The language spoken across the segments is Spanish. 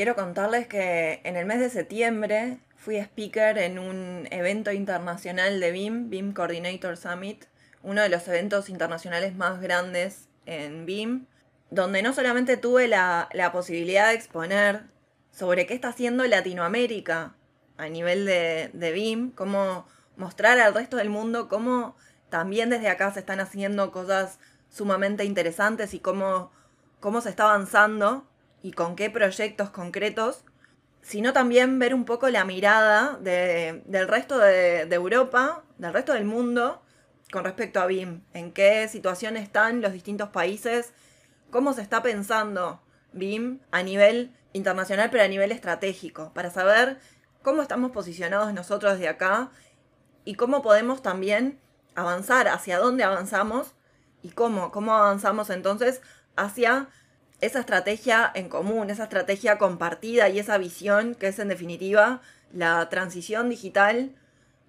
Quiero contarles que en el mes de septiembre fui speaker en un evento internacional de BIM, BIM Coordinator Summit, uno de los eventos internacionales más grandes en BIM, donde no solamente tuve la, posibilidad de exponer sobre qué está haciendo Latinoamérica a nivel de, de BIM, cómo mostrar al resto del mundo cómo también desde acá se están haciendo cosas sumamente interesantes y cómo, cómo se está avanzando y con qué proyectos concretos, sino también ver un poco la mirada del resto de, de Europa, del resto del mundo, con respecto a BIM, en qué situación están los distintos países, cómo se está pensando BIM a nivel internacional, pero a nivel estratégico, para saber cómo estamos posicionados nosotros de acá y cómo podemos también avanzar, hacia dónde avanzamos y cómo, cómo avanzamos entonces hacia esa estrategia en común, esa estrategia compartida y esa visión que es en definitiva la transición digital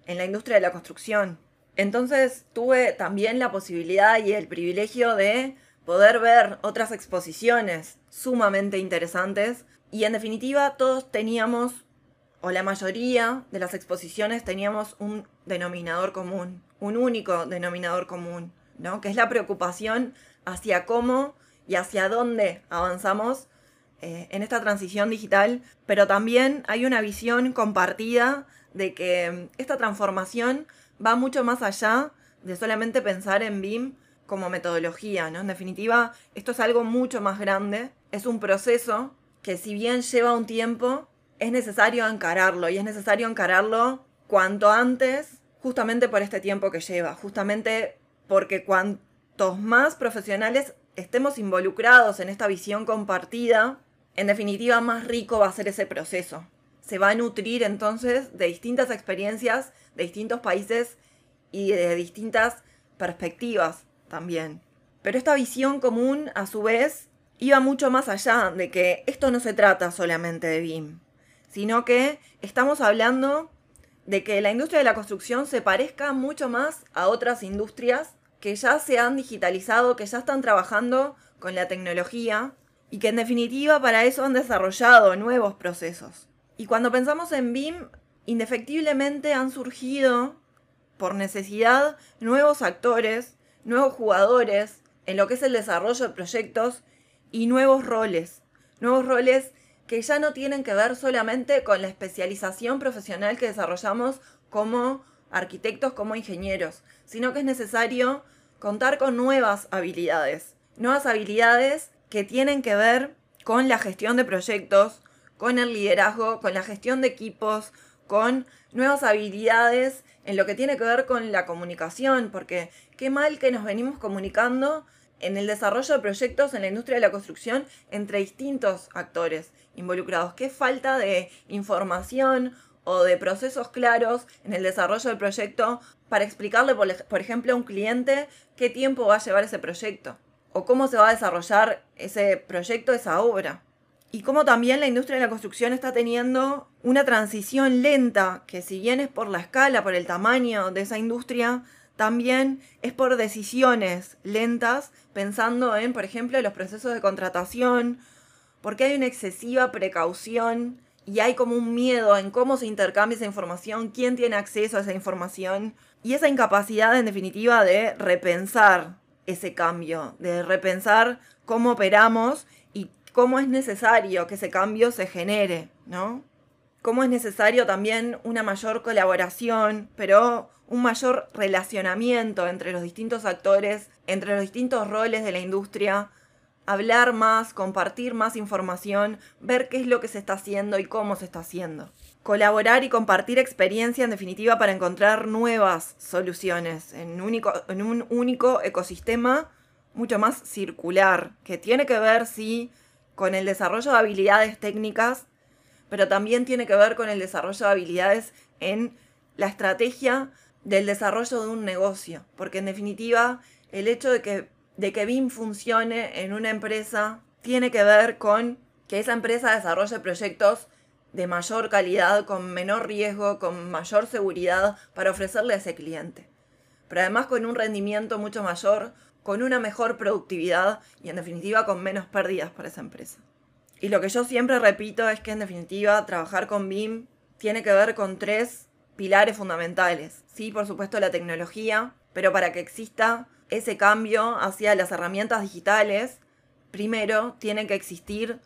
en la industria de la construcción. Entonces tuve también la posibilidad y el privilegio de poder ver otras exposiciones sumamente interesantes y en definitiva todos teníamos, o la mayoría de las exposiciones teníamos un denominador común, un único denominador común, ¿no? Que es la preocupación hacia cómo y hacia dónde avanzamos eh, en esta transición digital, pero también hay una visión compartida de que esta transformación va mucho más allá de solamente pensar en BIM como metodología, ¿no? En definitiva, esto es algo mucho más grande, es un proceso que si bien lleva un tiempo, es necesario encararlo y es necesario encararlo cuanto antes, justamente por este tiempo que lleva, justamente porque cuantos más profesionales estemos involucrados en esta visión compartida, en definitiva más rico va a ser ese proceso se va a nutrir entonces de distintas experiencias de distintos países y de distintas perspectivas también. Pero esta visión común, a su vez, iba mucho más allá de que esto no se trata solamente de BIM, sino que estamos hablando de que la industria de la construcción se parezca mucho más a otras industrias que ya se han digitalizado, que ya están trabajando con la tecnología y que en definitiva para eso han desarrollado nuevos procesos. Y cuando pensamos en BIM, indefectiblemente han surgido por necesidad nuevos actores, nuevos jugadores en lo que es el desarrollo de proyectos y nuevos roles. Nuevos roles que ya no tienen que ver solamente con la especialización profesional que desarrollamos como arquitectos, como ingenieros, sino que es necesario contar con nuevas habilidades. Nuevas habilidades que tienen que ver con la gestión de proyectos, con el liderazgo, con la gestión de equipos, con nuevas habilidades en lo que tiene que ver con la comunicación, porque qué mal que nos venimos comunicando en el desarrollo de proyectos en la industria de la construcción entre distintos actores involucrados. Qué falta de información o de procesos claros en el desarrollo del proyecto para explicarle, por, ejemplo, a un cliente qué tiempo va a llevar ese proyecto o cómo se va a desarrollar ese proyecto, esa obra y cómo también la industria de la construcción está teniendo una transición lenta, que si bien es por la escala, por el tamaño de esa industria, también es por decisiones lentas, pensando en, por ejemplo, los procesos de contratación, porque hay una excesiva precaución y hay como un miedo en cómo se intercambia esa información, quién tiene acceso a esa información y esa incapacidad en definitiva de repensar ese cambio, de repensar cómo operamos cómo es necesario que ese cambio se genere, ¿no? Cómo es necesario también una mayor colaboración, pero un mayor relacionamiento entre los distintos actores, entre los distintos roles de la industria, hablar más, compartir más información, ver qué es lo que se está haciendo y cómo se está haciendo. Colaborar y compartir experiencia en definitiva para encontrar nuevas soluciones en, único, en un único ecosistema mucho más circular, que tiene que ver, sí, con el desarrollo de habilidades técnicas, pero también tiene que ver con el desarrollo de habilidades en la estrategia del desarrollo de un negocio, porque en definitiva el hecho de que, de que BIM funcione en una empresa tiene que ver con que esa empresa desarrolle proyectos de mayor calidad, con menor riesgo, con mayor seguridad para ofrecerle a ese cliente. Pero además con un rendimiento mucho mayor, con una mejor productividad y en definitiva con menos pérdidas para esa empresa. Y lo que yo siempre repito es que en definitiva trabajar con BIM tiene que ver con tres pilares fundamentales. Sí, por supuesto la tecnología, pero para que exista ese cambio hacia las herramientas digitales, primero tienen que existir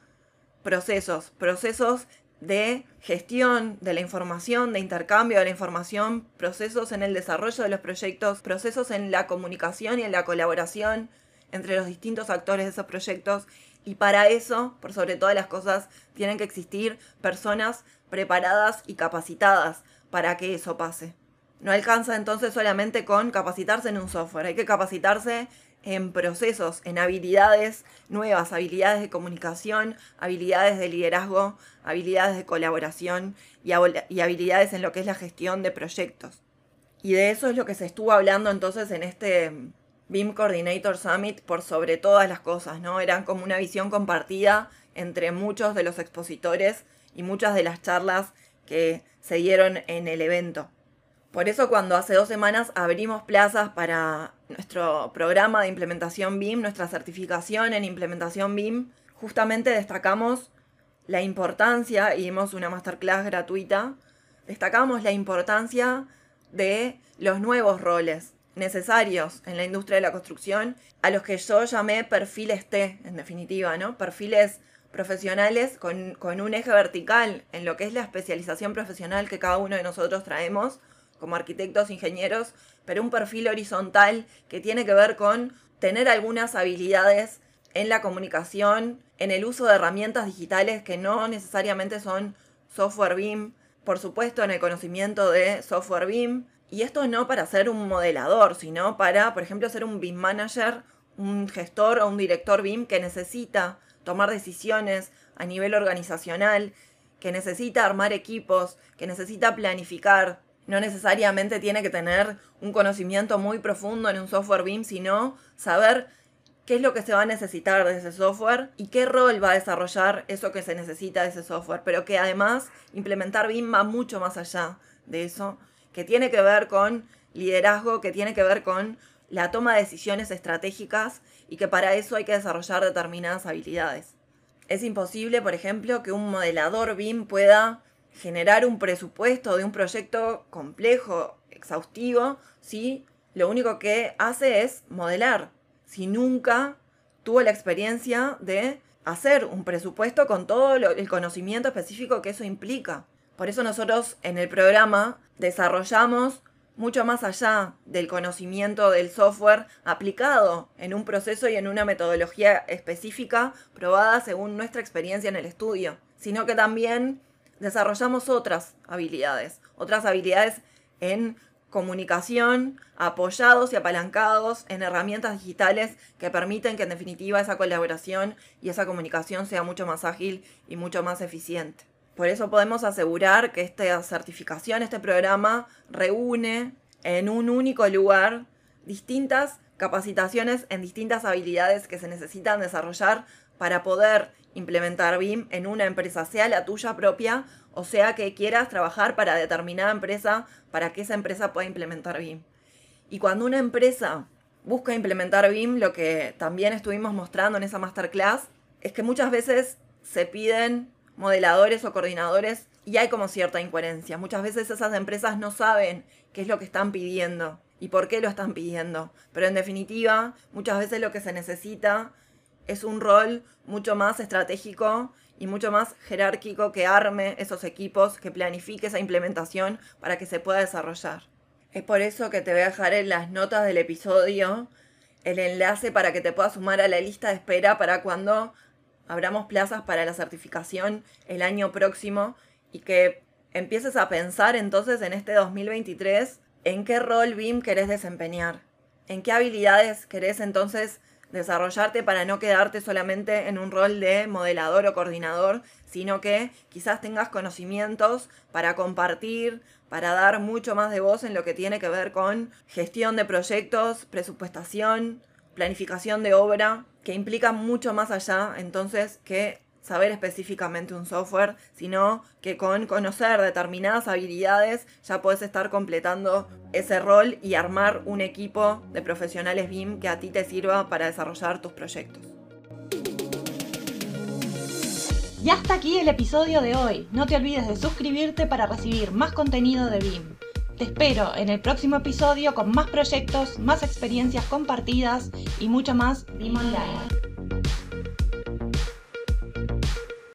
procesos, procesos de gestión de la información, de intercambio de la información, procesos en el desarrollo de los proyectos, procesos en la comunicación y en la colaboración entre los distintos actores de esos proyectos. Y para eso, por sobre todas las cosas, tienen que existir personas preparadas y capacitadas para que eso pase. No alcanza entonces solamente con capacitarse en un software, hay que capacitarse en procesos, en habilidades nuevas, habilidades de comunicación, habilidades de liderazgo, habilidades de colaboración y, habilidades en lo que es la gestión de proyectos. Y de eso es lo que se estuvo hablando entonces en este BIM Coordinator Summit por sobre todas las cosas, ¿no? Eran como una visión compartida entre muchos de los expositores y muchas de las charlas que se dieron en el evento. Por eso cuando hace dos semanas abrimos plazas para nuestro programa de implementación BIM, nuestra certificación en implementación BIM, justamente destacamos la importancia, y dimos una masterclass gratuita, destacamos la importancia de los nuevos roles necesarios en la industria de la construcción, a los que yo llamé perfiles T, en definitiva, ¿no? Perfiles profesionales con, con un eje vertical en lo que es la especialización profesional que cada uno de nosotros traemos como arquitectos, ingenieros, pero un perfil horizontal que tiene que ver con tener algunas habilidades en la comunicación, en el uso de herramientas digitales que no necesariamente son software BIM, por supuesto en el conocimiento de software BIM, y esto no para ser un modelador, sino para, por ejemplo, ser un BIM manager, un gestor o un director BIM que necesita tomar decisiones a nivel organizacional, que necesita armar equipos, que necesita planificar, no necesariamente tiene que tener un conocimiento muy profundo en un software BIM, sino saber qué es lo que se va a necesitar de ese software y qué rol va a desarrollar eso que se necesita de ese software. Pero que además implementar BIM va mucho más allá de eso, que tiene que ver con liderazgo, que tiene que ver con la toma de decisiones estratégicas y que para eso hay que desarrollar determinadas habilidades. Es imposible, por ejemplo, que un modelador BIM pueda generar un presupuesto de un proyecto complejo, exhaustivo, si lo único que hace es modelar, si nunca tuvo la experiencia de hacer un presupuesto con todo el conocimiento específico que eso implica. Por eso nosotros en el programa desarrollamos mucho más allá del conocimiento del software aplicado en un proceso y en una metodología específica probada según nuestra experiencia en el estudio, sino que también desarrollamos otras habilidades, otras habilidades en comunicación, apoyados y apalancados en herramientas digitales que permiten que en definitiva esa colaboración y esa comunicación sea mucho más ágil y mucho más eficiente. Por eso podemos asegurar que esta certificación, este programa, reúne en un único lugar distintas capacitaciones en distintas habilidades que se necesitan desarrollar para poder implementar BIM en una empresa, sea la tuya propia o sea que quieras trabajar para determinada empresa para que esa empresa pueda implementar BIM. Y cuando una empresa busca implementar BIM, lo que también estuvimos mostrando en esa masterclass es que muchas veces se piden modeladores o coordinadores y hay como cierta incoherencia. Muchas veces esas empresas no saben qué es lo que están pidiendo y por qué lo están pidiendo. Pero en definitiva, muchas veces lo que se necesita es un rol mucho más estratégico y mucho más jerárquico que arme esos equipos, que planifique esa implementación para que se pueda desarrollar. Es por eso que te voy a dejar en las notas del episodio el enlace para que te puedas sumar a la lista de espera para cuando abramos plazas para la certificación el año próximo y que empieces a pensar entonces en este 2023 en qué rol BIM querés desempeñar, en qué habilidades querés entonces desarrollarte para no quedarte solamente en un rol de modelador o coordinador, sino que quizás tengas conocimientos para compartir, para dar mucho más de voz en lo que tiene que ver con gestión de proyectos, presupuestación, planificación de obra, que implica mucho más allá entonces que saber específicamente un software, sino que con conocer determinadas habilidades ya puedes estar completando ese rol y armar un equipo de profesionales BIM que a ti te sirva para desarrollar tus proyectos. Y hasta aquí el episodio de hoy. No te olvides de suscribirte para recibir más contenido de BIM. Te espero en el próximo episodio con más proyectos, más experiencias compartidas y mucho más BIM Online.